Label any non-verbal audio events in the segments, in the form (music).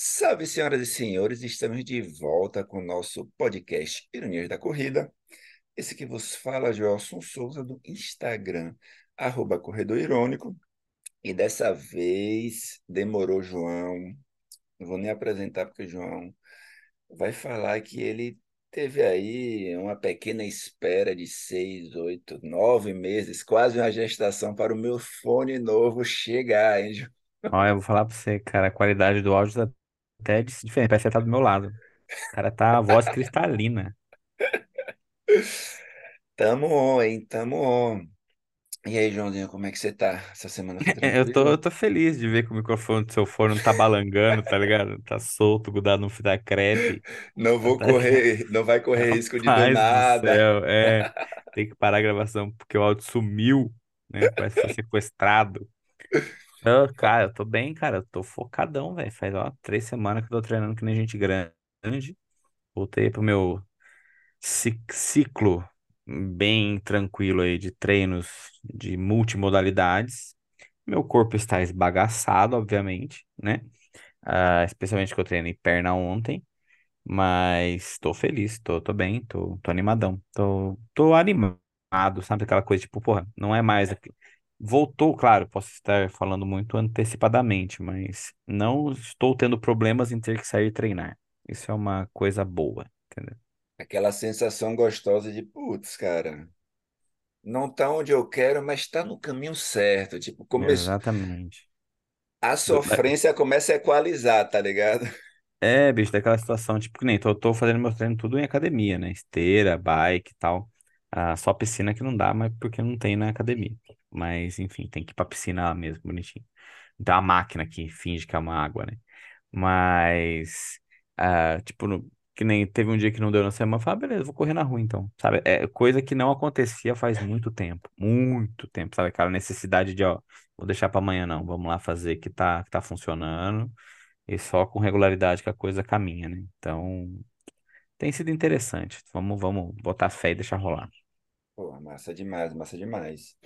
Salve, senhoras e senhores, estamos de volta com o nosso podcast Ironias da Corrida. Esse que vos fala, Joelson Souza, do Instagram, arroba Corredor Irônico. E dessa vez demorou João, não vou nem apresentar porque João vai falar que ele teve aí uma pequena espera de seis, oito, nove meses, quase uma gestação para o meu fone novo chegar, hein, João? Olha, eu vou falar pra você, cara, a qualidade do áudio tá até dis- diferente, parece que tá do meu lado. O cara tá a voz cristalina. Tamo on, hein? Tamo on. E aí, Joãozinho, como é que você tá? Essa semana foi (laughs) Eu tô, eu tranquila? tô feliz de ver que o microfone do seu fone não tá balangando, tá ligado? Tá solto, grudado no fio da crepe. Não vou tá- correr, não vai correr (laughs) risco de do Rapaz do nada. céu, é. Tem que parar a gravação porque o áudio sumiu, né? Parece que foi sequestrado. Eu, cara, eu tô bem, cara. Eu tô focadão, velho. Faz, ó, três semanas que eu tô treinando que nem gente grande. Voltei pro meu ci- ciclo bem tranquilo aí de treinos de multimodalidades. Meu corpo está esbagaçado, obviamente, né? Ah, especialmente que eu treinei perna ontem, mas tô feliz, tô, tô bem, tô, tô animadão, tô, tô animado, sabe? Aquela coisa tipo, porra, não é mais. Voltou, claro, posso estar falando muito antecipadamente, mas não estou tendo problemas em ter que sair treinar. Isso é uma coisa boa, entendeu? Aquela sensação gostosa de, putz, cara, não tá onde eu quero, mas tá no caminho certo. Tipo, começo... Exatamente. a sofrência começa a equalizar, tá ligado? É, bicho, daquela situação, tipo, que nem tô, tô fazendo meu treino tudo em academia, né? Esteira, bike e tal. Ah, só piscina que não dá, mas porque não tem na academia. Mas, enfim, tem que ir pra piscina mesmo, bonitinho. Então a máquina que finge que é uma água, né? Mas, ah, tipo, no- que nem teve um dia que não deu na semana, eu falei, ah, beleza, vou correr na rua então, sabe? É coisa que não acontecia faz muito tempo, muito tempo, sabe? Aquela necessidade de, ó, vou deixar pra amanhã não, vamos lá fazer que tá, que tá funcionando. E só com regularidade que a coisa caminha, né? Então, tem sido interessante. Vamos, vamos botar fé e deixar rolar. Pô, massa demais, massa demais.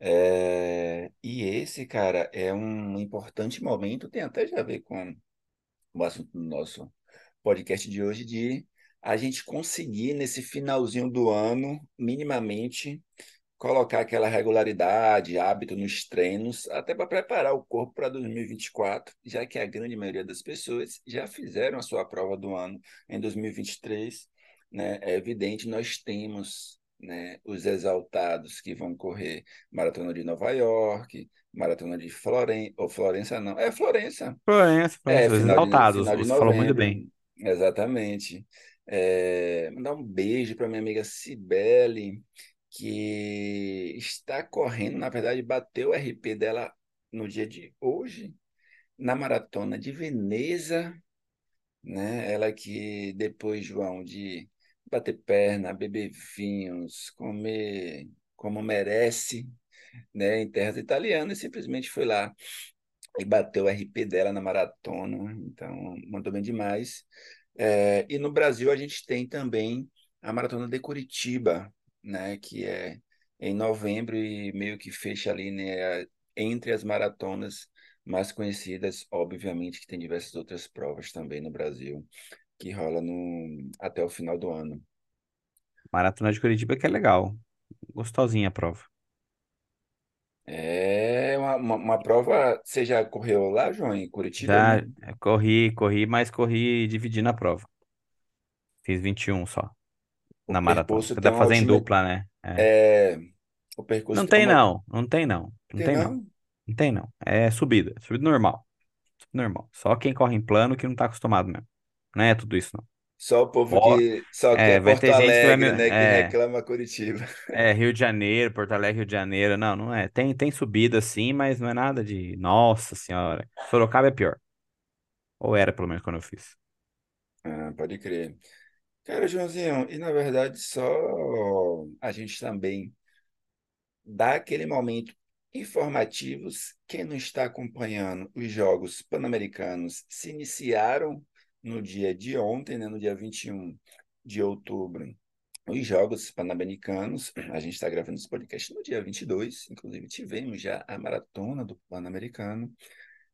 É, E esse, cara, é um importante momento, tem até já a ver com o assunto do nosso podcast de hoje, de a gente conseguir, nesse finalzinho do ano, minimamente, colocar aquela regularidade, hábito nos treinos, até para preparar o corpo para 2024, já que a grande maioria das pessoas já fizeram a sua prova do ano em 2023, né? É evidente, nós temos, né, os exaltados que vão correr Maratona de Nova York, Maratona de Florença, ou Florença não, é Florença, Florença, é Florença, os final de, exaltados, de você falou muito bem. exatamente. É, mandar um beijo para minha amiga Cibele, que está correndo, na verdade, bateu o RP dela no dia de hoje, na maratona de Veneza, né? Ela que depois, João, de bater perna, beber vinhos, comer como merece, né, em terras italianas, simplesmente foi lá e bateu o RP dela na maratona, então mandou bem demais. É, e no Brasil a gente tem também a Maratona de Curitiba, né, que é em novembro e meio que fecha ali, né, entre as maratonas mais conhecidas, obviamente que tem diversas outras provas também no Brasil, que rola no, até o final do ano. Maratona de Curitiba que é legal. Gostosinha a prova. É uma, uma, uma prova, você já correu lá, João, em Curitiba Já mesmo? eh, corri, corri, mas corri dividindo a prova. Fiz 21 só na maratona. dá pra uma fazer em dupla, né? É. é, o percurso Não tem uma, não, não tem não, não tem tem não. não? Não tem não. É subida, subida normal. Normal. Só quem corre em plano que não tá acostumado mesmo. Não é tudo isso, não. Só o povo Ó, que só é, quer vai Porto ter gente que vai. Alegre, né, que É, reclama Curitiba. é Rio de Janeiro, Porto Alegre, Rio de Janeiro. Não, não é. Tem, tem subida sim, mas não é nada de. Nossa Senhora. Sorocaba é pior. Ou era, pelo menos, quando eu fiz. Ah, pode crer. Cara, Joãozinho, e na verdade só a gente também dá aquele momento informativos. Quem não está acompanhando os Jogos Pan-Americanos se iniciaram no dia de ontem, né, no dia 21 de outubro. Os Jogos Pan-Americanos, a gente está gravando esse podcast no dia 22, inclusive tivemos já a maratona do Pan-Americano.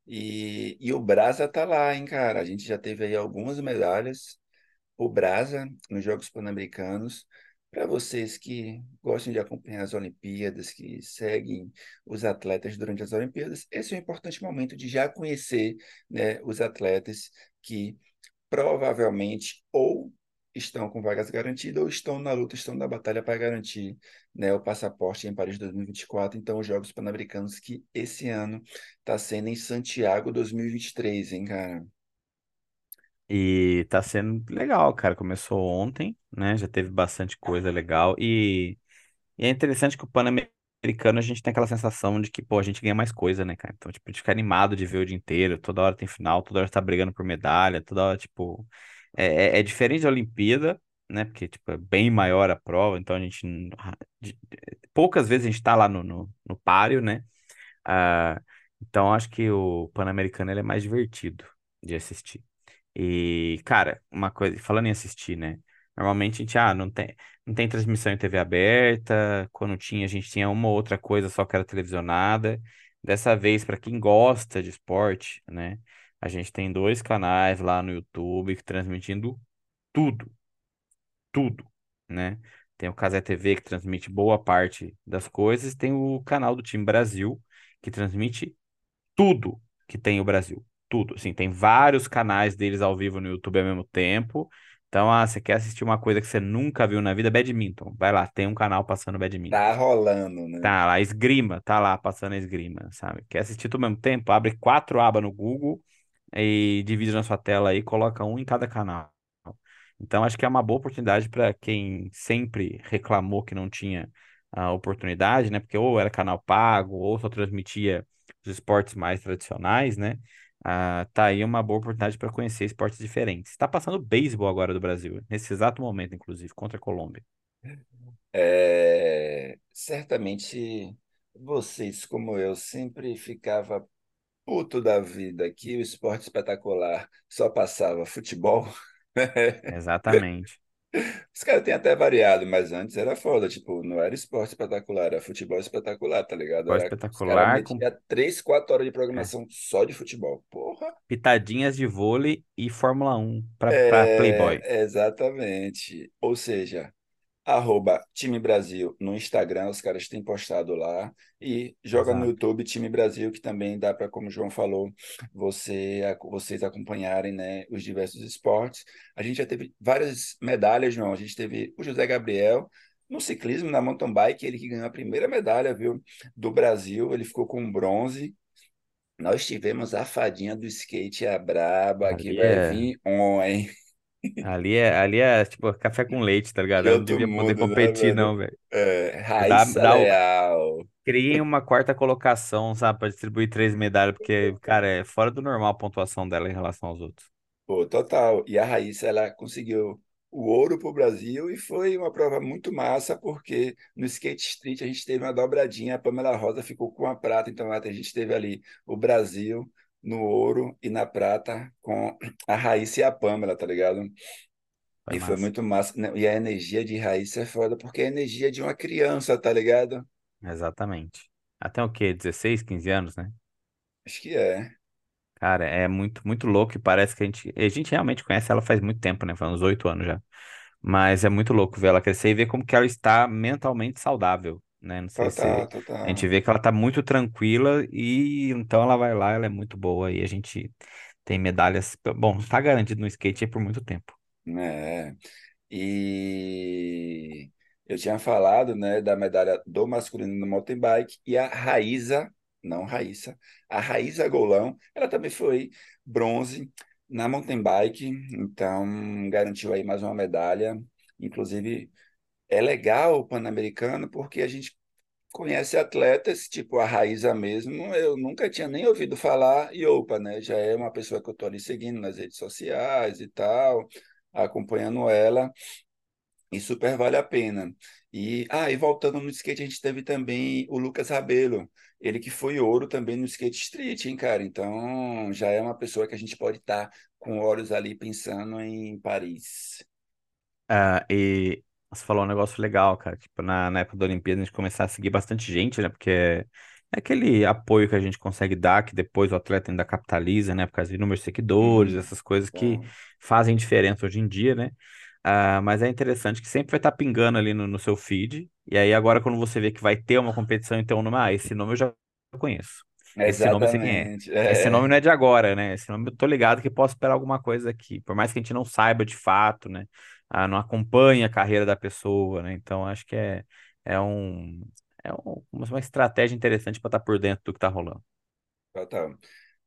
E, e o Brasa tá lá, hein, cara? A gente já teve aí algumas medalhas. O Brasa nos Jogos Pan-Americanos. Para vocês que gostam de acompanhar as Olimpíadas, que seguem os atletas durante as Olimpíadas, esse é um importante momento de já conhecer, né, os atletas que provavelmente ou estão com vagas garantidas ou estão na luta, estão na batalha para garantir né, o passaporte em Paris 2024. Então, os Jogos Pan-Americanos que esse ano está sendo em Santiago 2023, hein, cara? E tá sendo legal, cara. Começou ontem, né? Já teve bastante coisa legal. E, e é interessante que o Pan-Americano a gente tem aquela sensação de que, pô, a gente ganha mais coisa, né, cara? Então, tipo, a gente fica animado de ver o dia inteiro. Toda hora tem final, toda hora tá brigando por medalha, toda hora, tipo. É, é, é diferente da Olimpíada, né? Porque, tipo, é bem maior a prova, então a gente. de- Poucas vezes a gente tá lá no, no, no páreo, né? Ah, então acho que o Pan-Americano é mais divertido de assistir. E, cara, uma coisa, falando em assistir, né? Normalmente a gente, ah, não tem, não tem transmissão em TV aberta. Quando tinha, a gente tinha uma ou outra coisa só que era televisionada. Dessa vez, para quem gosta de esporte, né? A gente tem dois canais lá no YouTube transmitindo tudo, tudo, né? Tem o Cazé TV que transmite boa parte das coisas, tem o canal do Time Brasil que transmite tudo que tem o Brasil. Tudo. Assim, tem vários canais deles ao vivo no YouTube ao mesmo tempo. Então, ah, você quer assistir uma coisa que você nunca viu na vida? Badminton. Vai lá, tem um canal passando badminton. Tá rolando, né? Tá lá, esgrima, tá lá passando esgrima, sabe? Quer assistir tudo ao mesmo tempo? Abre quatro abas no Google e divide na sua tela aí, coloca um em cada canal. Então, acho que é uma boa oportunidade para quem sempre reclamou que não tinha a oportunidade, né? Porque ou era canal pago, ou só transmitia os esportes mais tradicionais, né? Ah, tá aí uma boa oportunidade para conhecer esportes diferentes. Está passando beisebol agora do Brasil, nesse exato momento, inclusive, contra a Colômbia. É, certamente vocês, como eu, sempre ficava puto da vida que o esporte espetacular só passava futebol. (laughs) Exatamente. Os caras têm até variado, mas antes era foda, tipo, não era esporte espetacular, era futebol espetacular, tá ligado? Era, os espetacular com metiam três, quatro horas de é, programação só de futebol. Porra! pitadinhas de vôlei e Fórmula Um para Playboy. É, exatamente. Ou seja, arroba Time Brasil no Instagram, os caras têm postado lá, e joga no Exato. YouTube Time Brasil, que também dá para, como o João falou, você, vocês acompanharem, né, os diversos esportes. A gente já teve várias medalhas, João. A gente teve o José Gabriel no ciclismo, na mountain bike, ele que ganhou a primeira medalha, viu, do Brasil, ele ficou com bronze. Nós tivemos a fadinha do skate, a braba, que vai é, vir on, hein? Ali é, ali é tipo café com leite, tá ligado? Eu não outro devia poder mundo, né, competir, velho? não, velho. É, Dá, Raíssa dá, Leal. criem uma quarta colocação, sabe, para distribuir três medalhas, porque, cara, é fora do normal a pontuação dela em relação aos outros. Pô, total. E a Raíssa, ela conseguiu o ouro para o Brasil e foi uma prova muito massa, porque no skate street a gente teve uma dobradinha, a Pamela Rosa ficou com a prata, então a gente teve ali o Brasil no ouro e na prata com a Raíssa e a Pamela, tá ligado? Foi E foi massa. muito massa. né? E a energia de Raíssa é foda, porque é a energia de uma criança, tá ligado? Exatamente. Até o quê? 16, 15 anos, né? Acho que é. Cara, é muito, muito louco e parece que a gente, a gente realmente conhece ela faz muito tempo, né? Faz uns oito anos já. Mas é muito louco ver ela crescer e ver como que ela está mentalmente saudável, né? Não sei Total, se a gente vê que ela está muito tranquila e então ela vai lá, ela é muito boa e a gente tem medalhas. Bom, tá garantido no skate por muito tempo. É. E eu tinha falado, né, da medalha do masculino no mountain bike e a Raíza, não Raíssa, a Raíza Golão, ela também foi bronze na mountain bike, então garantiu aí mais uma medalha. Inclusive, é legal o Pan-Americano porque a gente conhece atletas, tipo a Raíza mesmo, eu nunca tinha nem ouvido falar, e opa, né, já é uma pessoa que eu estou ali seguindo nas redes sociais e tal, acompanhando ela. E super vale a pena. E, ah, e voltando no skate, a gente teve também o Lucas Rabelo, ele que foi ouro também no skate street, hein, cara? Então, já é uma pessoa que a gente pode estar com olhos ali pensando em Paris. Ah, e você falou um negócio legal, cara. Tipo, na, na época da Olimpíada a gente começar a seguir bastante gente, né? Porque É aquele apoio que a gente consegue dar, que depois o atleta ainda capitaliza, né? Por causa de números de seguidores, essas coisas que fazem diferença hoje em dia, né? Ah, mas é interessante que sempre vai estar pingando ali no, no seu feed. E aí, agora, quando você vê que vai ter uma competição, então, numa, ah, esse nome eu já conheço. Esse nome quem é. Esse nome não é de agora, né? Esse nome eu tô ligado que posso esperar alguma coisa aqui. Por mais que a gente não saiba de fato, né? Ah, não acompanhe a carreira da pessoa, né? Então, acho que é, é um. É um- uma estratégia interessante para estar por dentro do que tá rolando. total.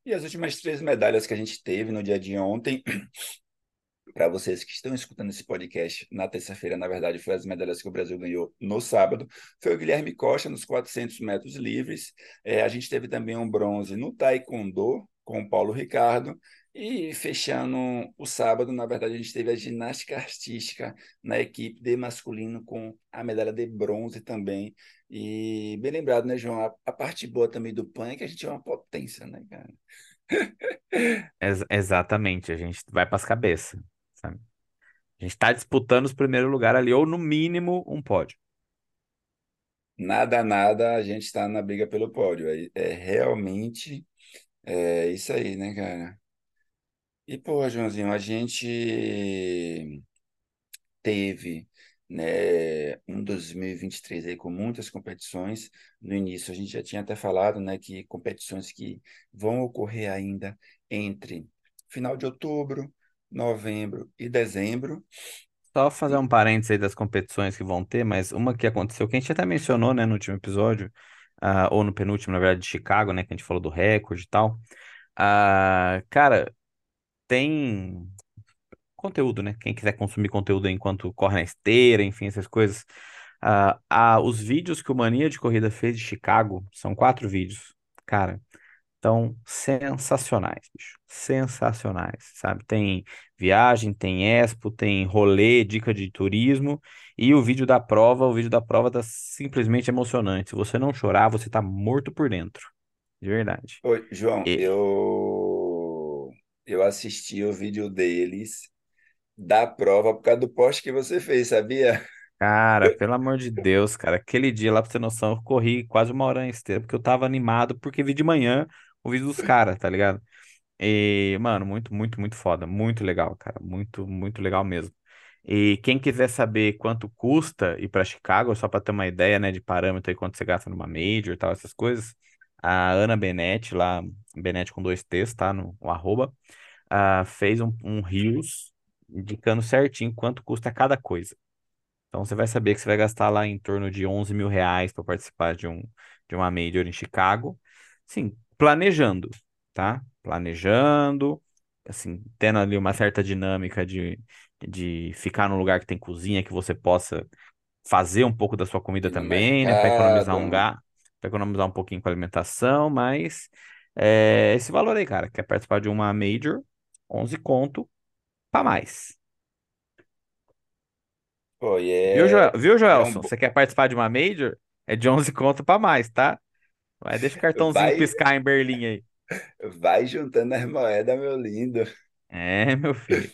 E as últimas três medalhas que a gente teve no dia de ontem, (clears throat) para vocês que estão escutando esse podcast na terça-feira, na verdade, foi as medalhas que o Brasil ganhou no sábado. Foi o Guilherme Costa nos 400 metros livres. É, a gente teve também um bronze no Taekwondo com o Paulo Ricardo. E fechando o sábado, na verdade, a gente teve a ginástica artística na equipe de masculino com a medalha de bronze também. E bem lembrado, né, João? A, a parte boa também do PAN é que a gente é uma potência, né, cara? (laughs) Ex- exatamente, a gente vai para as cabeças, sabe? A gente está disputando os primeiros lugares ali, ou no mínimo um pódio. Nada, nada, a gente está na briga pelo pódio. É, é realmente é isso aí, né, cara? E, pô, Joãozinho, a gente teve, né, um 2023 aí com muitas competições. No início, a gente já tinha até falado, né, que competições que vão ocorrer ainda entre final de outubro, novembro e dezembro. Só fazer um parênteses aí das competições que vão ter, mas uma que aconteceu, que a gente até mencionou, né, no último episódio, ah, ou no penúltimo, na verdade, de Chicago, né, que a gente falou do recorde e tal. Ah, cara, tem conteúdo, né? Quem quiser consumir conteúdo enquanto corre na esteira, enfim, essas coisas. Ah, ah, os vídeos que o Mania de Corrida fez de Chicago, são quatro vídeos. Cara, Então, sensacionais, bicho. Sensacionais, sabe? Tem viagem, tem expo, tem rolê, dica de turismo e o vídeo da prova, o vídeo da prova tá simplesmente emocionante. Se você não chorar, você tá morto por dentro. De verdade. ô, João, E, eu, eu assisti o vídeo deles da prova por causa do post que você fez, sabia? cara, pelo amor de Deus, cara, aquele dia lá, pra você ter noção, eu corri quase uma hora na esteira, porque eu tava animado, porque vi de manhã o vídeo dos caras, tá ligado? E, mano, muito, muito, muito foda. Muito legal, cara. Muito, muito legal mesmo. E quem quiser saber quanto custa ir para Chicago, só para ter uma ideia, né, de parâmetro aí, quanto você gasta numa major e tal, essas coisas, a Ana Benetti, lá, Benetti com dois T's, tá, no, no arroba, ah, fez um, um Reels indicando certinho quanto custa cada coisa. Então você vai saber que você vai gastar lá em torno de 11 mil reais para participar de um, de uma major em Chicago. Sim, planejando, tá? Planejando, assim, tendo ali uma certa dinâmica de, de ficar num lugar que tem cozinha, que você possa fazer um pouco da sua comida também, né? Para economizar mercado. um ga, para economizar um pouquinho com a alimentação, mas é, esse valor aí, cara, quer participar de uma major, 11 conto para mais. Pô, e Viu, Joel? é, Viu, é um. Joelson? bo- Você quer participar de uma Major? É de 11 conto pra mais, tá? Vai, deixa o cartãozinho Vai, (laughs) piscar em Berlim aí. vai juntando as moedas, meu lindo. É, meu filho.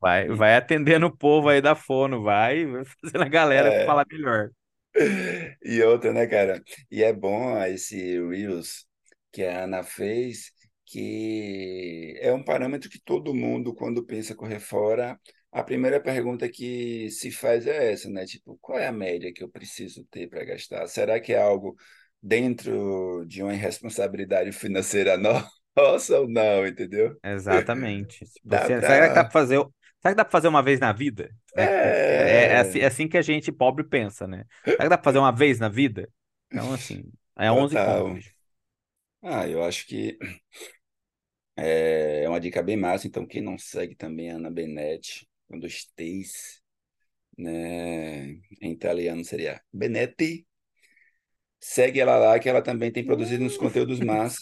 Vai, vai atendendo o povo aí da Fono, vai, vai fazendo a galera é, falar melhor. e outra, né, cara? E é bom esse Reels que a Ana fez, que é um parâmetro que todo mundo, quando pensa correr fora, a primeira pergunta que se faz é essa, né? Tipo, qual é a média que eu preciso ter para gastar? Será que é algo dentro de uma irresponsabilidade financeira (laughs) nossa ou não, entendeu? Exatamente. (laughs) Tipo, Dá se- será que dá pra para. fazer, será que dá pra fazer uma vez na vida? Né? É, é- é assim, é É, assim que a gente pobre pensa, né? Será que dá pra fazer uma vez na vida? Então, assim, é 11 conto, total. bicho. Ah, eu acho que é é uma dica bem massa. Então, quem não segue também a Ana Benetti, com dois T's, né? Em italiano seria Benetti. Segue ela lá, que ela também tem produzido uns conteúdos massas.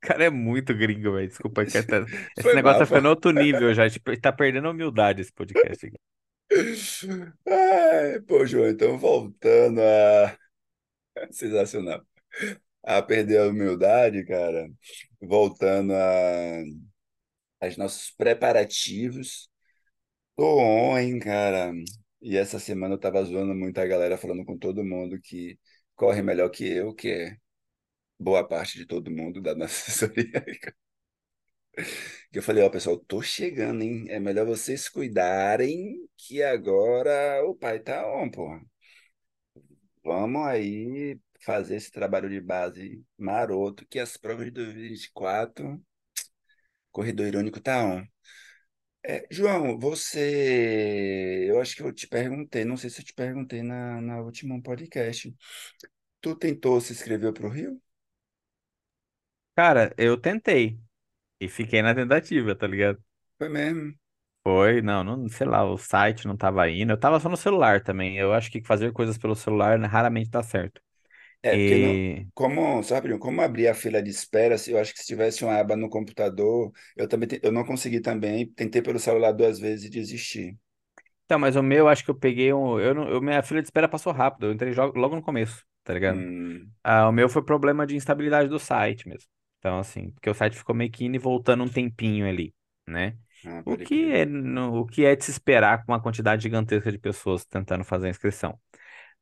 cara é muito gringo, velho. Desculpa, que (laughs) esse Foi negócio mal, tá pô. ficando outro nível já. Tipo, tá perdendo a humildade esse podcast aqui. Ai, pô, João, então voltando a. (laughs) Sensacional. A perder a humildade, cara. Voltando a... aos nossos preparativos. Tô on, hein, cara. E essa semana eu tava zoando muito a galera, falando com todo mundo que corre melhor que eu, que é boa parte de todo mundo da nossa (laughs) assessoria. Que eu falei, ó, pessoal, tô chegando, hein? É melhor vocês cuidarem que agora o pai tá on, pô. Vamos aí fazer esse trabalho de base maroto, que as provas de 2024, corredor irônico tá on. É, João, você. Eu acho que eu te perguntei, não sei se eu te perguntei na, na última podcast. Tu tentou se inscrever para o Rio? Cara, eu tentei e fiquei na tentativa, tá ligado? Foi mesmo. Foi, não, não, sei lá, o site não tava indo. Eu tava só no celular também. Eu acho que fazer coisas pelo celular raramente dá certo. É, porque não. E. Como, só rapidinho, como abrir a fila de espera, se eu acho que se tivesse uma aba no computador, eu também te- eu não consegui também, tentei pelo celular duas vezes e desisti. Então, mas o meu, acho que eu peguei um. Eu, não- eu, minha fila de espera passou rápido. Eu entrei jo- logo no começo, tá ligado? Hum, Ah, o meu foi problema de instabilidade do site mesmo. Então, assim, porque o site ficou meio que indo e voltando um tempinho ali, né? ah, O pode que crer. é, no- o que é de se esperar com uma quantidade gigantesca de pessoas tentando fazer a inscrição.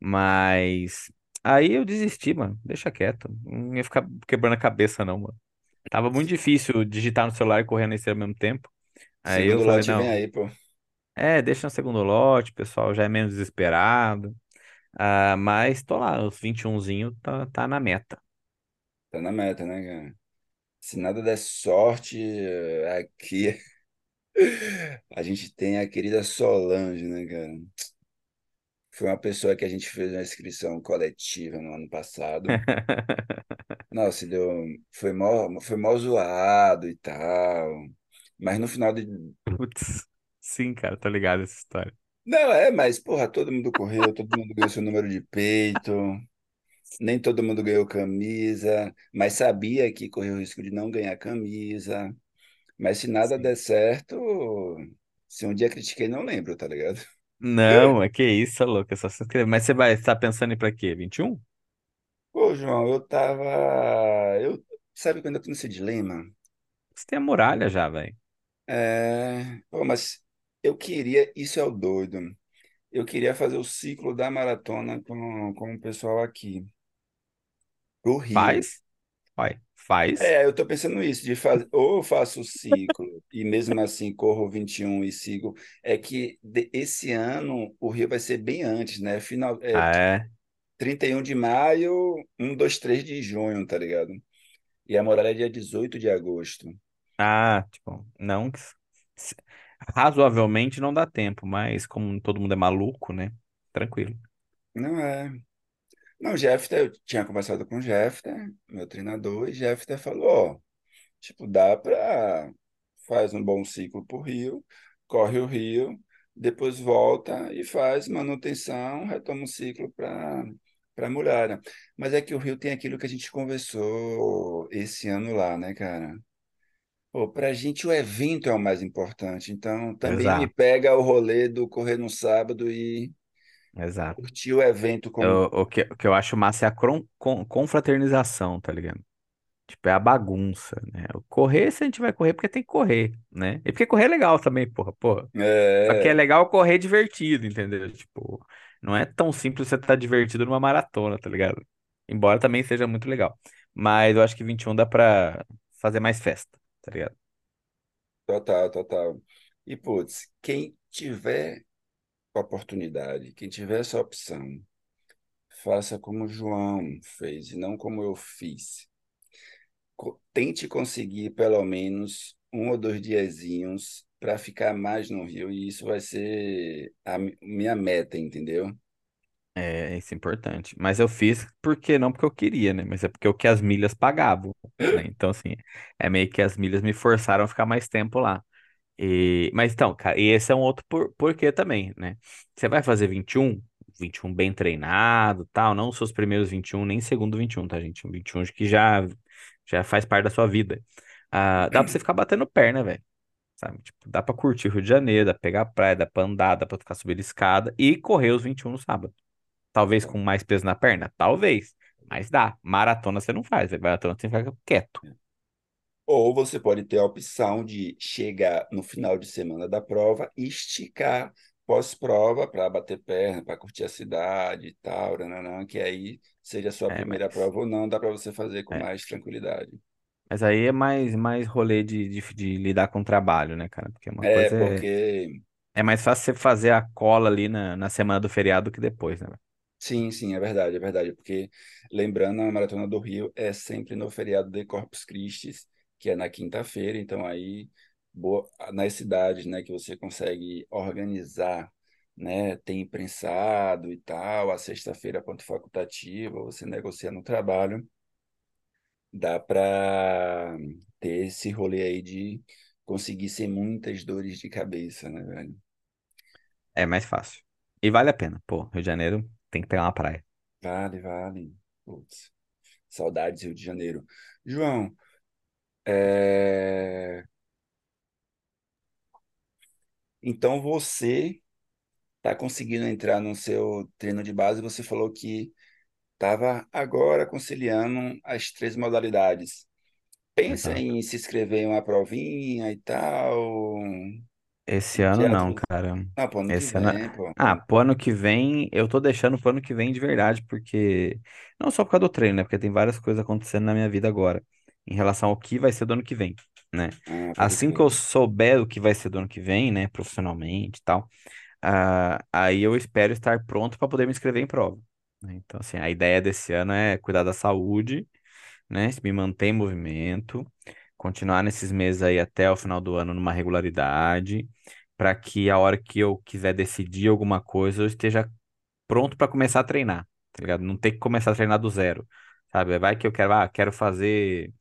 Mas aí eu desisti, mano. Deixa quieto. Não ia ficar quebrando a cabeça, não, mano. Tava muito difícil digitar no celular e correr nesse ao mesmo tempo. Aí eu Segundo falei, lote vem não, aí, pô. é, deixa no segundo lote, pessoal já é menos desesperado. Ah, mas tô lá, os 21zinho tá, tá na meta. Tá na meta, né, cara? Se nada der sorte, eh, aqui (laughs) a gente tem a querida Solange, né, cara? Foi uma pessoa que a gente fez uma inscrição coletiva no ano passado. (laughs) Nossa, deu, foi mó, foi mó zoado e tal. Mas no final de. Putz, sim, cara, tô ligado essa história. Não, é, mas, porra, todo mundo correu, todo mundo ganhou seu número de peito, nem todo mundo ganhou camisa, mas sabia que correu o risco de não ganhar camisa. Mas se nada der Sim. certo, se um dia critiquei, não lembro, tá ligado? Não, é que isso, louco, é só se inscrever. Mas você vai estar pensando em pra quê? 21? Pô, João, eu tava. Eu... Sabe quando eu tô nesse dilema? Você tem a muralha já, velho. É... Pô, mas eu queria. Isso é o doido. Eu queria fazer o ciclo da maratona com, com o pessoal aqui, pro Rio. Faz? Vai, faz. É, eu tô pensando isso, de fazer, ou eu faço o ciclo e mesmo assim corro 21 e sigo. É que de- esse ano o Rio vai ser bem antes, né? Final, é, Ah, é? 31 de maio, um, 2, 3 de junho, tá ligado? E a Muralha é dia 18 de agosto. Ah, tipo, não. Razoavelmente não dá tempo, mas como todo mundo é maluco, né? Tranquilo. Não é. Não, o Jeffter, eu tinha conversado com o Jeffter, meu treinador, e Jeffter falou, ó, tipo, dá pra faz um bom ciclo pro Rio, corre o Rio, depois volta e faz manutenção, retoma o ciclo para para Muralha. Mas é que o Rio tem aquilo que a gente conversou esse ano lá, né, cara? Pô, pra gente o evento é o mais importante, então também me Exato, pega o rolê do correr no sábado e exato. curtir o evento como Eu- o que, o que eu acho massa é a cron- con- confraternização, tá ligado? Tipo, é a bagunça, né? O correr, se a gente vai correr, porque tem que correr, né? E porque correr é legal também, porra, porra. Só que é é, legal correr divertido, entendeu? Tipo, não é tão simples você estar divertido numa maratona, tá ligado? Embora também seja muito legal. Mas eu acho que 21 dá pra fazer mais festa, tá ligado? total, total. E, putz, quem tiver oportunidade, quem tiver essa opção, faça como João fez e não como eu fiz. Tente conseguir pelo menos um ou dois diazinhos para ficar mais no Rio e isso vai ser a mi- minha meta, entendeu? É, isso é importante. Mas eu fiz porque não porque eu queria, né? Mas é porque é o que as milhas pagavam, né? Então, assim, é meio que as milhas me forçaram a ficar mais tempo lá. E, mas então, e esse é um outro por, porquê também, né? Você vai fazer 21, 21 bem treinado, tal, não os seus primeiros 21, nem segundo 21, tá, gente? Um 21 que já, já faz parte da sua vida. Ah, dá pra você ficar batendo perna, velho, sabe? Tipo, dá pra curtir o Rio de Janeiro, dá pra pegar a praia, dá pra andar, dá pra ficar subindo escada e correr os 21 no sábado. Talvez com mais peso na perna? Talvez. Mas dá. Maratona você não faz, velho. Maratona você fica quieto. Ou você pode ter a opção de chegar no final de semana da prova e esticar pós-prova para bater perna, para curtir a cidade e tal, nananã, que aí seja a sua É, primeira mas, prova ou não, dá para você fazer com é, mais tranquilidade. mas aí é mais, mais rolê de, de, de lidar com o trabalho, né, cara? Porque uma É, coisa é, porque é mais fácil você fazer a cola ali na, na semana do feriado que depois, né? Sim, sim, é verdade, é verdade. Porque, lembrando, a Maratona do Rio é sempre no feriado de Corpus Christi, que é na quinta-feira. Então, aí, boa, nas cidades né, que você consegue organizar, né, tem prensado e tal, a sexta-feira, ponto facultativa, você negocia no trabalho, dá para ter esse rolê aí de conseguir sem muitas dores de cabeça, né, velho? É mais fácil. E vale a pena. Pô, Rio de Janeiro tem que pegar uma praia. Vale, vale. Putz, saudades Rio de Janeiro. João, É, Então você está conseguindo entrar no seu treino de base. Você falou que estava agora conciliando as três modalidades. Pensa Exato. em se inscrever em uma provinha e tal. Esse ano não, cara. Ah, pô, ano que Esse ano. vem, pô. Ah, pro ano que vem, eu tô deixando pro ano que vem de verdade, porque. Não só por causa do treino, né? Porque tem várias coisas acontecendo na minha vida agora, em relação ao que vai ser do ano que vem, né? Pode Assim que eu souber o que vai ser do ano que vem, né, profissionalmente e tal, ah, aí eu espero estar pronto para poder me inscrever em prova. né? Então, assim, a ideia desse ano é cuidar da saúde, né? Me manter em movimento, continuar nesses meses aí até o final do ano numa regularidade, para que a hora que eu quiser decidir alguma coisa, eu esteja pronto para começar a treinar, tá ligado? Não ter que começar a treinar do zero, sabe? Vai que eu quero, ah, quero fazer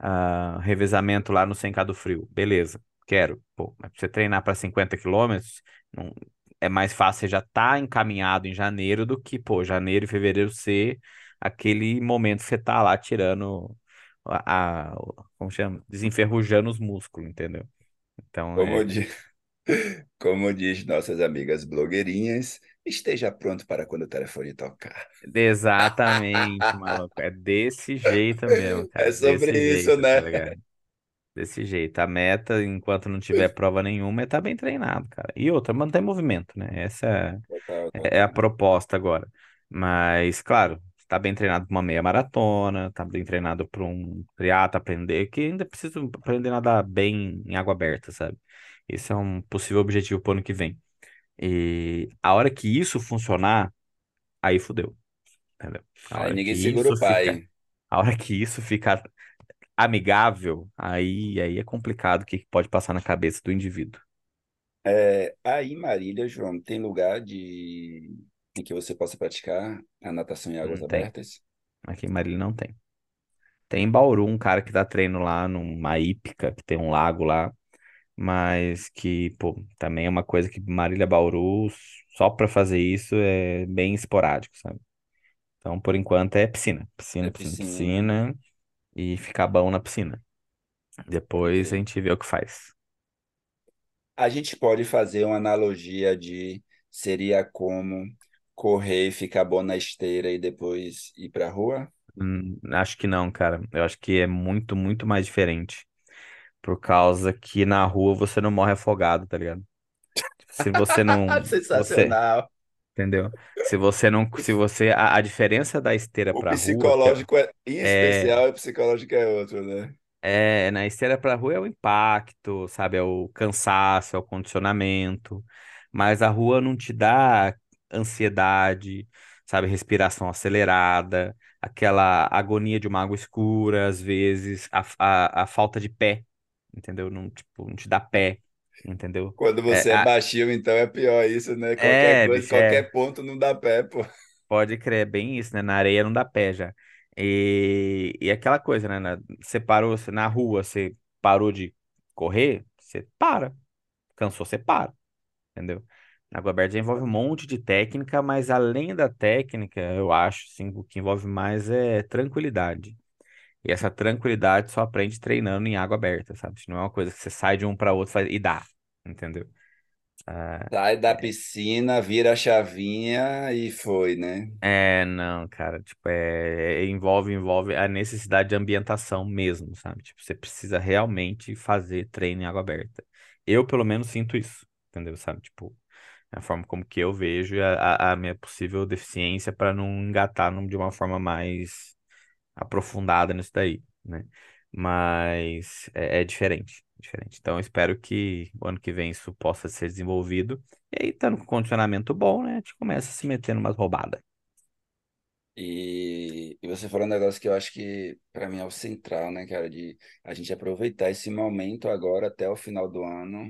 ah, revezamento lá no 100K do Frio. Beleza, quero. Pô, mas pra você treinar para 50 quilômetros, não- é mais fácil você já estar encaminhado em janeiro do que, pô, janeiro e fevereiro ser aquele momento que você tá lá tirando a, a- como chama? Desenferrujando os músculos, entendeu? Então Como é diz, (laughs) como diz nossas amigas blogueirinhas, esteja pronto para quando o telefone tocar. exatamente, maluco. É desse jeito mesmo, É cara. sobre Desse isso, jeito, tá né? ligado? Desse jeito. A meta, enquanto não tiver (laughs) prova nenhuma, é estar bem treinado, cara. E outra, manter movimento, né? Essa Total, é é a proposta agora. Mas, claro, está bem treinado para uma meia maratona, está bem treinado para um triatlo aprender, que ainda precisa aprender a nadar bem em água aberta, sabe? Esse é um possível objetivo para o ano que vem. E a hora que isso funcionar, aí fudeu, entendeu? A Aí hora que ninguém segura isso o fica, pai. a hora que isso ficar amigável, aí, aí é complicado o que pode passar na cabeça do indivíduo. É, aí Marília, João, tem lugar de em que você possa praticar a natação em águas Não tem. abertas? Aqui em Marília não tem. Tem em Bauru um cara que dá treino lá numa hípica, que tem um lago lá, mas que, pô, também é uma coisa que Marília Bauru, só pra fazer isso, é bem esporádico, sabe? Então, por enquanto, é piscina. É Piscina, piscina, piscina, piscina e ficar bom na piscina. Depois a gente vê o que faz. A gente pode fazer uma analogia de seria como correr e ficar bom na esteira e depois ir para a rua? Hum, acho que não, cara. Eu acho que é muito, muito mais diferente. Por causa que na rua você não morre afogado, tá ligado? Se você não. (laughs) Você. Sensacional. Entendeu? Se você não. Se você. A, a diferença da esteira O pra rua, que é, psicológico é, em é, especial, o psicológico é outro, né? é. Na esteira pra rua é o impacto, sabe? É o cansaço, é o condicionamento. Mas a rua não te dá ansiedade, sabe? Respiração acelerada, aquela agonia de uma água escura, às vezes, a, a, a falta de pé, entendeu? Não, tipo, não te dá pé, entendeu? Quando É, você é a- baixinho, então é pior isso, né? Qualquer é, coisa, bicho, é. qualquer ponto não dá pé, pô. Pode crer, é bem isso, né? Na areia não dá pé já. E, e aquela coisa, né? na- Você parou, você, na rua, você parou de correr, você para. Cansou, você para, entendeu? Na água aberta envolve um monte de técnica, mas além da técnica, eu acho, assim, o que envolve mais é tranquilidade. E essa tranquilidade só aprende treinando em água aberta, sabe? Não é uma coisa que você sai de um para outro e faz- e dá, entendeu? Ah, Sai da piscina, vira a chavinha e foi, né? É, não, cara, tipo, é, é- envolve, envolve a necessidade de ambientação mesmo, sabe? Tipo, você precisa realmente fazer treino em água aberta. Eu, pelo menos, sinto isso, entendeu? Sabe? Tipo, É a forma como que eu vejo a, a minha possível deficiência para não engatar de uma forma mais aprofundada nisso daí, né? Mas é, é diferente, diferente. Então, espero que o ano que vem isso possa ser desenvolvido. E aí, estando com condicionamento bom, né? A gente começa a se meter numas roubadas. E, e você falou um negócio que eu acho que para mim é o central, né, cara, de a gente aproveitar esse momento agora até o final do ano,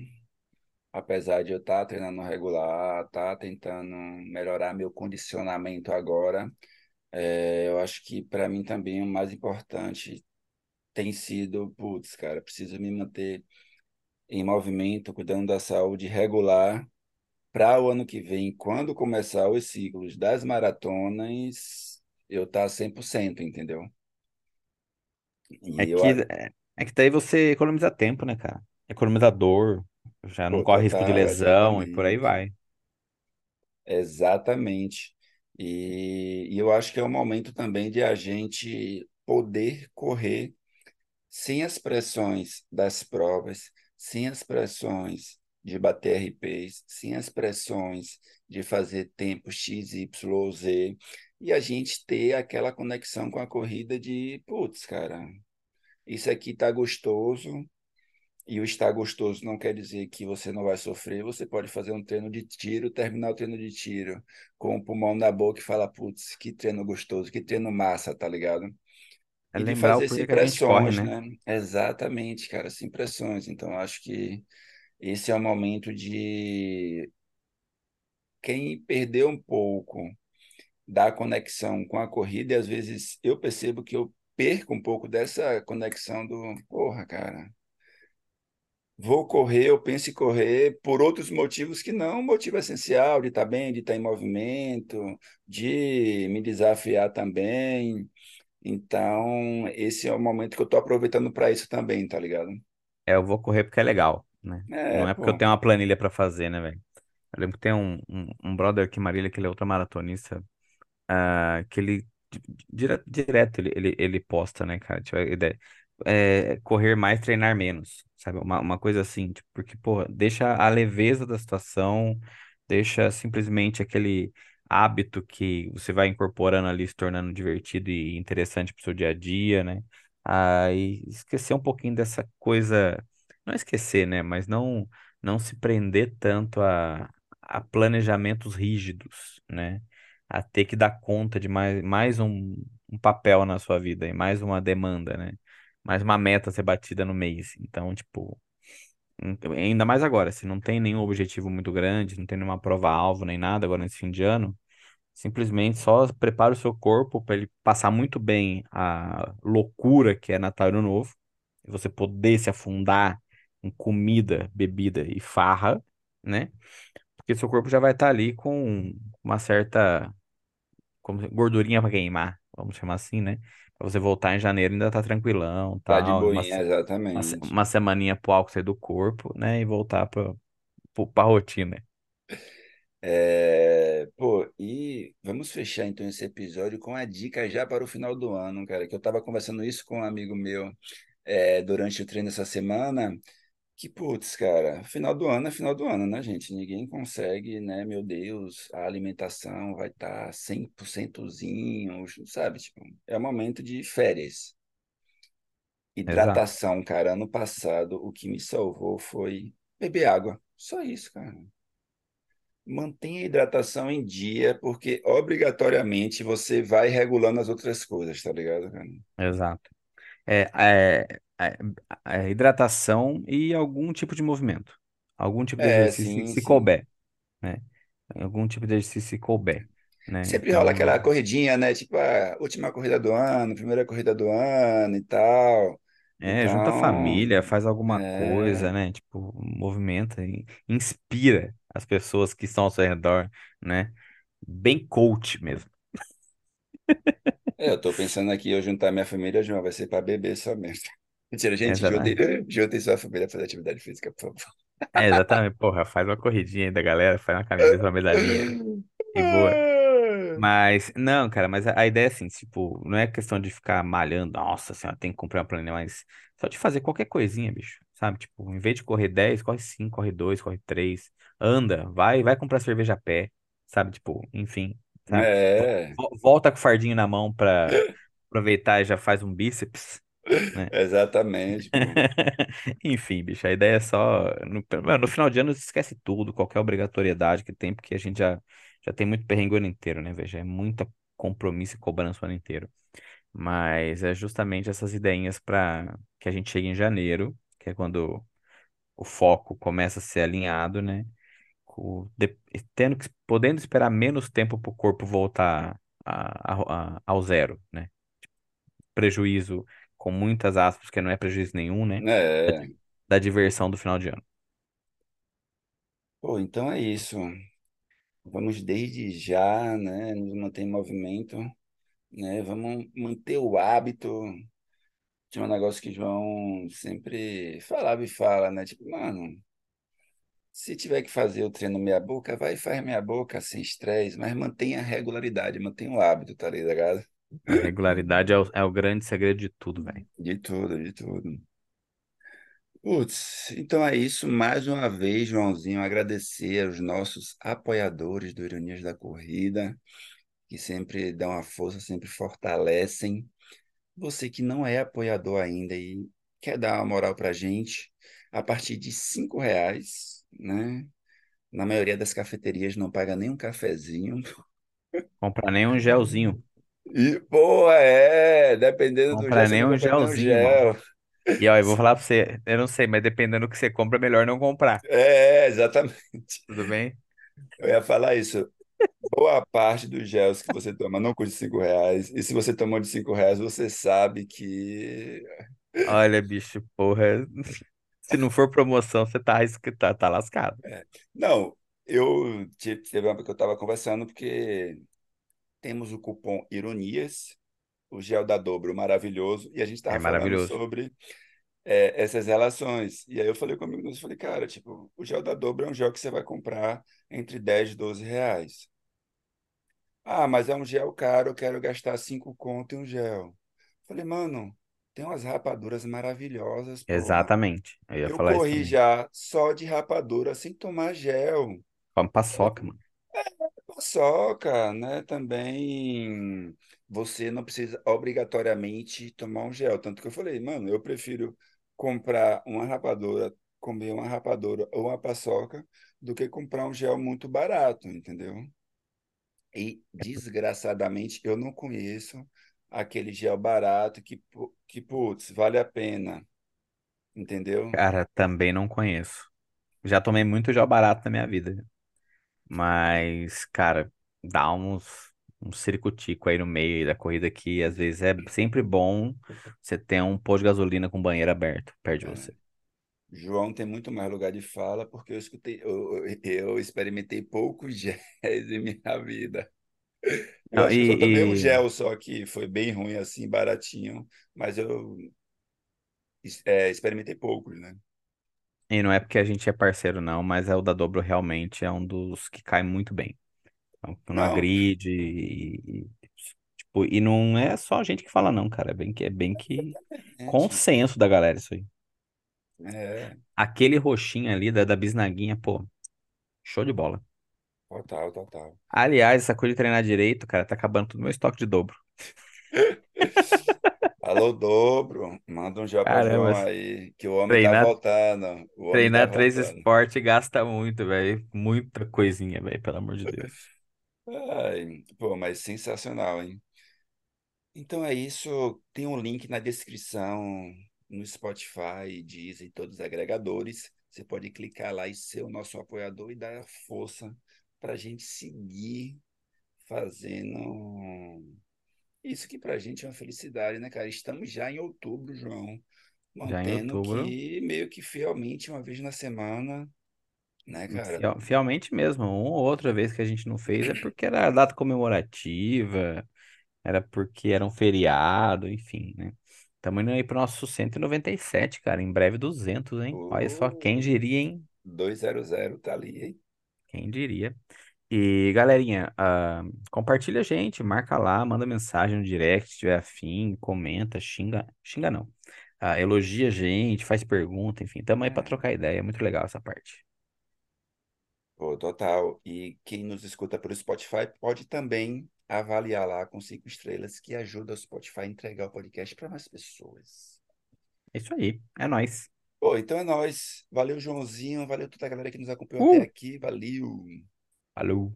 apesar de eu estar treinando regular, estar tentando melhorar meu condicionamento agora, é, eu acho que para mim também o mais importante tem sido, putz, cara, preciso me manter em movimento, cuidando da saúde regular, para o ano que vem, quando começar os ciclos das maratonas, eu estar 100%, entendeu? É E eu, que, é, é que daí você economiza tempo, né, cara? Economiza dor, já não pô, corre risco de lesão e por aí vai. exatamente. E, e eu acho que é o momento também de a gente poder correr sem as pressões das provas, sem as pressões de bater RPs, sem as pressões de fazer tempo X, Y ou Z, e a gente ter aquela conexão com a corrida de, putz, cara, isso aqui tá gostoso, e o estar gostoso não quer dizer que você não vai sofrer, você pode fazer um treino de tiro, terminar o treino de tiro com o pulmão na boca e falar, putz, que treino gostoso, que treino massa, tá ligado? É E de lembrar o fazer gente corre, né? né? Exatamente, cara, sem pressões. Então, acho que esse é o momento de quem perdeu um pouco da conexão com a corrida, e às vezes eu percebo que eu perco um pouco dessa conexão do, porra, cara, vou correr, eu penso em correr por outros motivos que não o motivo essencial de estar bem, de estar em movimento, de me desafiar também. Então, esse é o momento que eu estou aproveitando para isso também, tá ligado? É, eu vou correr porque é legal, né? É, Não é porque eu tenho uma planilha pra fazer, né, velho? Eu lembro que tem um, um, um brother aqui, Marília, que ele é ultramaratonista, ah, que ele, di- dire- direto, ele, ele, ele posta, né, cara? Tipo, a ideia, é, correr mais, treinar menos, sabe? Uma, uma coisa assim, tipo, porque, pô, deixa a leveza da situação, deixa simplesmente aquele hábito que você vai incorporando ali, se tornando divertido e interessante pro seu dia a dia, né? Aí esquecer um pouquinho dessa coisa, não esquecer, né? Mas não, não se prender tanto a, a planejamentos rígidos, né? A ter que dar conta de mais, mais um, um papel na sua vida e mais uma demanda, né? Mais uma meta a ser batida no mês. Então, tipo, em- ainda mais agora, se não tem nenhum objetivo muito grande, não tem nenhuma prova-alvo nem nada agora nesse fim de ano, simplesmente só prepara o seu corpo para ele passar muito bem a loucura que é Natal Ano Novo, e você poder se afundar em comida, bebida e farra, né? Porque seu corpo já vai estar ali com uma certa como gordurinha para queimar, vamos chamar assim, né? Pra você voltar em janeiro ainda tá tranquilão, tá de tal, uma, boinha, uma, exatamente. uma semaninha pro álcool sair do corpo, né? E voltar pra, pro- pra rotina. É, pô, e vamos fechar então esse episódio com a dica já para o final do ano, cara, que eu estava conversando isso com um amigo meu é, durante o treino essa semana, que, putz, cara, final do ano é final do ano, né, gente? Ninguém consegue, né, meu Deus, a alimentação vai estar 100%zinho, sabe? Tipo, é o momento de férias. Exato, Hidratação, cara, ano passado o que me salvou foi beber água. Só isso, cara. Mantenha a hidratação em dia, porque obrigatoriamente você vai regulando as outras coisas, tá ligado, cara? exato. É, é, é hidratação e algum tipo de movimento. Algum tipo de É, exercício sim, se sim. couber, né? Algum tipo de exercício se couber, né? Sempre rola Então, aquela corridinha, né? Tipo, a última corrida do ano, primeira corrida do ano e tal. É, junta a Então, família, faz alguma coisa, é, né? Tipo, movimenta, inspira as pessoas que estão ao seu redor, né? Bem coach mesmo. é, eu tô pensando aqui, eu juntar minha família, João, vai ser para beber só mesmo. Mentira, gente, juntem, juntem sua família fazer atividade física, por favor. É, exatamente. Porra, faz uma corridinha aí da galera, faz uma camiseta, uma medalhinha e boa. (laughs) Mas, não, cara, mas a, a ideia é assim, tipo, não é questão de ficar malhando, nossa senhora, tem que comprar uma planilha, mas só de fazer qualquer coisinha, bicho. sabe? Tipo, em vez de correr 10 corre 5 corre 2 corre 3 anda, vai, vai comprar cerveja a pé, sabe? Tipo, enfim, sabe? É, vo- Volta com o fardinho na mão pra aproveitar e já faz um bíceps, né? (laughs) exatamente. (laughs) Enfim, bicho, a ideia é só. No, no final de ano esquece tudo, qualquer obrigatoriedade que tem, porque a gente já, já tem muito perrengue o ano inteiro, né, veja? É muita compromisso e cobrança o ano inteiro. Mas é justamente essas ideinhas para que a gente chegue em janeiro, que é quando o foco começa a ser alinhado, né? De- tendo que, podendo esperar menos tempo para o corpo voltar a- a- a- ao zero, né? Prejuízo com muitas aspas, que não é prejuízo nenhum, né? Da, É, da diversão do final de ano. pô, então é isso. Vamos desde já, né, nos manter em movimento, né? Vamos manter o hábito. Tinha um negócio que o João sempre falava e fala, né? Tipo, mano, se tiver que fazer o treino meia boca, vai e faz meia boca, sem estresse, mas mantenha a regularidade, mantenha o hábito, tá ligado? A regularidade é o, é o grande segredo de tudo, velho. De tudo, de tudo. Putz, então é isso. Mais uma vez, Joãozinho, agradecer aos nossos apoiadores do Ironias da Corrida, que sempre dão a força, sempre fortalecem. Você que não é apoiador ainda e quer dar uma moral pra gente, a partir de cinco reais, né? Na maioria das cafeterias não paga nem um cafezinho. Comprar nem um gelzinho. E, pô, é, dependendo do gel, Comprar você nem não um compra um gelzinho, gel. E ó, eu vou falar pra você, eu não sei, mas dependendo do que você compra, é melhor não comprar. É, exatamente. (laughs) Tudo bem? Eu ia falar isso. Boa parte dos gels que você toma não custa cinco reais. E se você tomou de cinco reais, você sabe que. Olha, bicho, porra. (laughs) Se não for promoção, você tá, arrisca- tá, tá lascado. é. Não, eu te- teve uma época que eu estava conversando, porque temos o cupom Ironias, o gel da Dobro maravilhoso, e a gente É estava falando maravilhoso. sobre é, essas relações. E aí eu falei comigo, eu falei, cara, tipo, o gel da Dobro é um gel que você vai comprar entre 10 e 12 reais. Ah, mas é um gel caro, eu quero gastar cinco conto em um gel. Falei, mano, tem umas rapaduras maravilhosas, porra. Exatamente. Eu ia Eu falar corri já só de rapadura sem tomar gel. Come paçoca, mano. Paçoca, né? Também você não precisa obrigatoriamente tomar um gel. Tanto que eu falei, mano, eu prefiro comprar uma rapadura, comer uma rapadura ou uma paçoca, do que comprar um gel muito barato, entendeu? E, desgraçadamente, eu não conheço aquele gel barato que, que putz, vale a pena, entendeu? Cara, também não conheço. Já tomei muito gel barato na minha vida. Mas, cara, dá uns, um circo-tico aí no meio da corrida que às vezes é sempre bom você ter um posto de gasolina com banheiro aberto perto de É. você. João tem muito mais lugar de fala porque eu escutei, eu, eu experimentei poucos (laughs) géis em minha vida. Eu Não, acho que eu tomei um e, e, gel só que foi bem ruim assim, baratinho, mas eu é, experimentei poucos, né? E não é porque a gente é parceiro, não, mas é o da Dobro realmente é um dos que cai muito bem. Então, não Não, agride e, e, tipo, e não é só a gente que fala, não, cara. É bem que, é bem que gente, consenso da galera isso aí. é, Aquele roxinho ali da, da bisnaguinha, pô, show de bola. total, total. Aliás, essa coisa de treinar direito, cara, tá acabando todo meu estoque de dobro. (laughs) Alô, dobro, manda um João aí, que o homem tá treinar, voltando, o tá treinar três voltando. esportes gasta muito, velho. Muita coisinha, velho, pelo amor de Deus. Ai, pô, mas sensacional, hein? Então é isso. Tem um link na descrição no Spotify, Deezer e todos os agregadores. Você pode clicar lá e ser o nosso apoiador e dar força para a gente seguir fazendo isso que para a gente é uma felicidade, né, cara? Estamos já em outubro, João, Já em mantendo outubro, que meio que fielmente uma vez na semana, né, cara? fiel- fielmente mesmo, uma ou outra vez que a gente não fez é porque era data comemorativa, era porque era um feriado, enfim, né? Estamos indo aí pro nosso 197, cara, em breve 200, hein? Olha só, quem diria, hein? 200 tá ali, hein? Quem diria? E galerinha, ah, compartilha a gente, marca lá, manda mensagem no direct se tiver afim, comenta, xinga, xinga não. ah, elogia a gente, faz pergunta, enfim. Tamo aí pra É, trocar ideia. É muito legal essa parte. pô, total. E quem nos escuta pelo Spotify pode também avaliar lá com cinco estrelas, que ajuda o Spotify a entregar o podcast para mais pessoas. É isso aí. É nóis. Pô, então é nóis. Valeu, Joãozinho. Valeu toda a galera que nos acompanhou até Uh! aqui. Valeu. Falou.